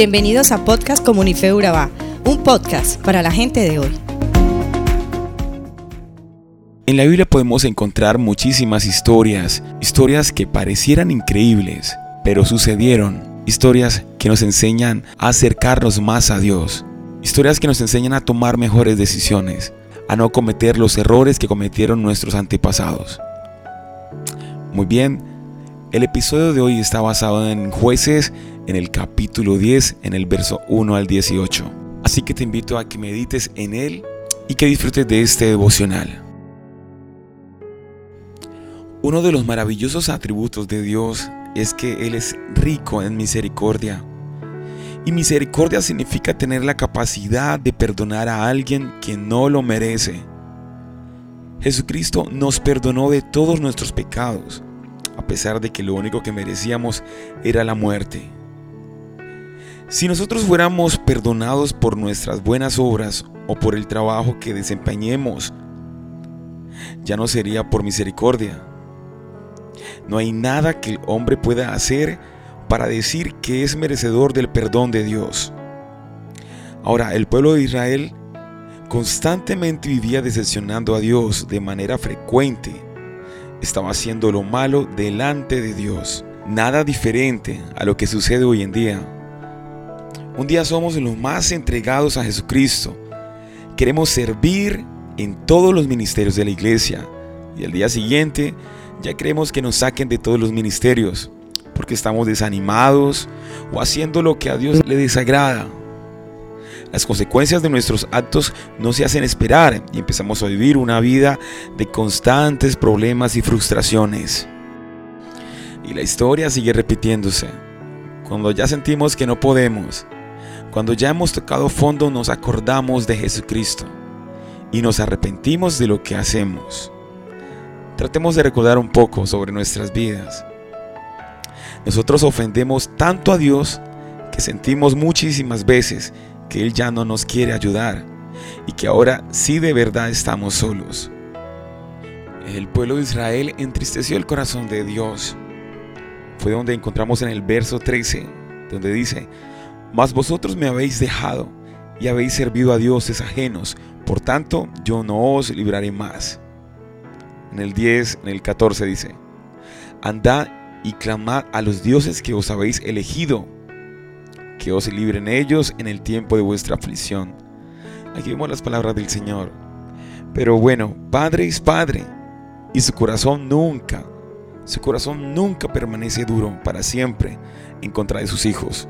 Bienvenidos a Podcast Comunife Urabá, un podcast para la gente de hoy. En la Biblia podemos encontrar muchísimas historias, historias que parecieran increíbles, pero sucedieron, historias que nos enseñan a acercarnos más a Dios, historias que nos enseñan a tomar mejores decisiones, a no cometer los errores que cometieron nuestros antepasados. Muy bien, el episodio de hoy está basado en jueces en el capítulo 10, en el verso 1 al 18. Así que te invito a que medites en él y que disfrutes de este devocional. Uno de los maravillosos atributos de Dios es que Él es rico en misericordia. Y misericordia significa tener la capacidad de perdonar a alguien que no lo merece. Jesucristo nos perdonó de todos nuestros pecados a pesar de que lo único que merecíamos era la muerte. Si nosotros fuéramos perdonados por nuestras buenas obras o por el trabajo que desempeñemos, ya no sería por misericordia. No hay nada que el hombre pueda hacer para decir que es merecedor del perdón de Dios. Ahora, el pueblo de Israel constantemente vivía decepcionando a Dios de manera frecuente estaba haciendo lo malo delante de Dios. Nada diferente a lo que sucede hoy en día. Un día somos los más entregados a Jesucristo. Queremos servir en todos los ministerios de la iglesia. Y al día siguiente ya queremos que nos saquen de todos los ministerios porque estamos desanimados o haciendo lo que a Dios le desagrada. Las consecuencias de nuestros actos no se hacen esperar y empezamos a vivir una vida de constantes problemas y frustraciones. Y la historia sigue repitiéndose. Cuando ya sentimos que no podemos, cuando ya hemos tocado fondo nos acordamos de Jesucristo y nos arrepentimos de lo que hacemos. Tratemos de recordar un poco sobre nuestras vidas. Nosotros ofendemos tanto a Dios que sentimos muchísimas veces que Él ya no nos quiere ayudar y que ahora sí de verdad estamos solos. El pueblo de Israel entristeció el corazón de Dios. Fue donde encontramos en el verso 13, donde dice, Mas vosotros me habéis dejado y habéis servido a dioses ajenos, por tanto yo no os libraré más. En el 10, en el 14 dice, Andad y clamad a los dioses que os habéis elegido que os libren ellos en el tiempo de vuestra aflicción. Aquí vemos las palabras del Señor. Pero bueno, Padre es Padre, y su corazón nunca, su corazón nunca permanece duro para siempre en contra de sus hijos.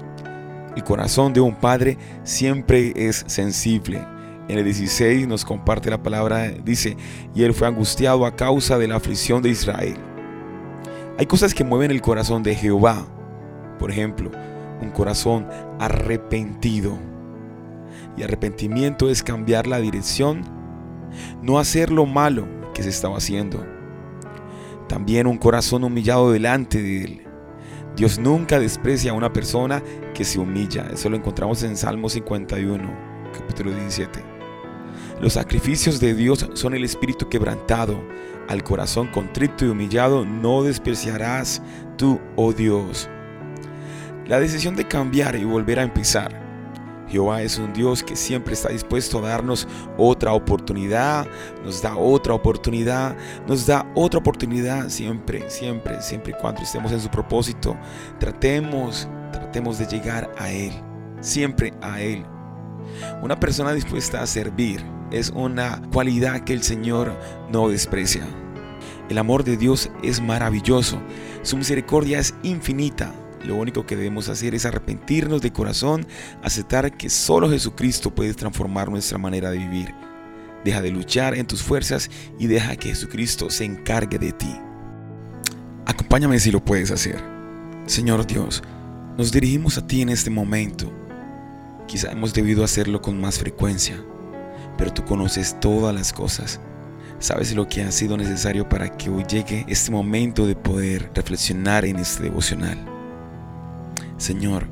El corazón de un padre siempre es sensible. En el 16 nos comparte la palabra, dice, y él fue angustiado a causa de la aflicción de Israel. Hay cosas que mueven el corazón de Jehová. Por ejemplo, un corazón arrepentido. Y arrepentimiento es cambiar la dirección, no hacer lo malo que se estaba haciendo. También un corazón humillado delante de Él. Dios nunca desprecia a una persona que se humilla. Eso lo encontramos en Salmo 51, capítulo 17. Los sacrificios de Dios son el espíritu quebrantado. Al corazón contrito y humillado no despreciarás tú, oh Dios. La decisión de cambiar y volver a empezar. Jehová es un Dios que siempre está dispuesto a darnos otra oportunidad, nos da otra oportunidad, nos da otra oportunidad siempre, siempre, siempre y cuando estemos en su propósito. Tratemos, tratemos de llegar a Él, siempre a Él. Una persona dispuesta a servir es una cualidad que el Señor no desprecia. El amor de Dios es maravilloso, su misericordia es infinita lo único que debemos hacer es arrepentirnos de corazón, aceptar que solo Jesucristo puede transformar nuestra manera de vivir. Deja de luchar en tus fuerzas y deja que Jesucristo se encargue de ti. Acompáñame si lo puedes hacer. Señor Dios, nos dirigimos a ti en este momento. Quizá hemos debido hacerlo con más frecuencia, pero tú conoces todas las cosas. Sabes lo que ha sido necesario para que hoy llegue este momento de poder reflexionar en este devocional. Señor,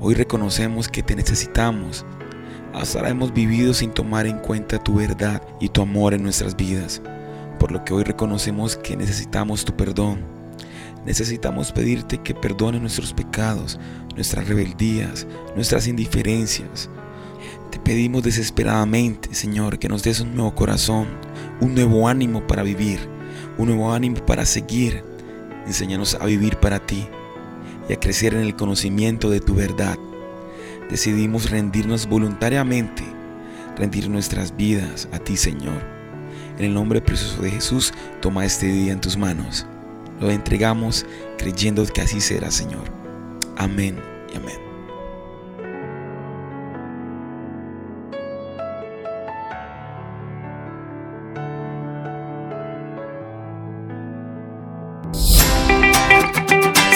hoy reconocemos que te necesitamos. Hasta ahora hemos vivido sin tomar en cuenta tu verdad y tu amor en nuestras vidas, por lo que hoy reconocemos que necesitamos tu perdón. necesitamos pedirte que perdone nuestros pecados, nuestras rebeldías, nuestras indiferencias. Te pedimos desesperadamente, Señor, que nos des un nuevo corazón, un nuevo ánimo para vivir, un nuevo ánimo para seguir. Enséñanos a vivir para ti y a crecer en el conocimiento de tu verdad. Decidimos rendirnos voluntariamente, rendir nuestras vidas a ti, Señor. En el nombre precioso de Jesús, toma este día en tus manos. Lo entregamos creyendo que así será, Señor. Amén y amén.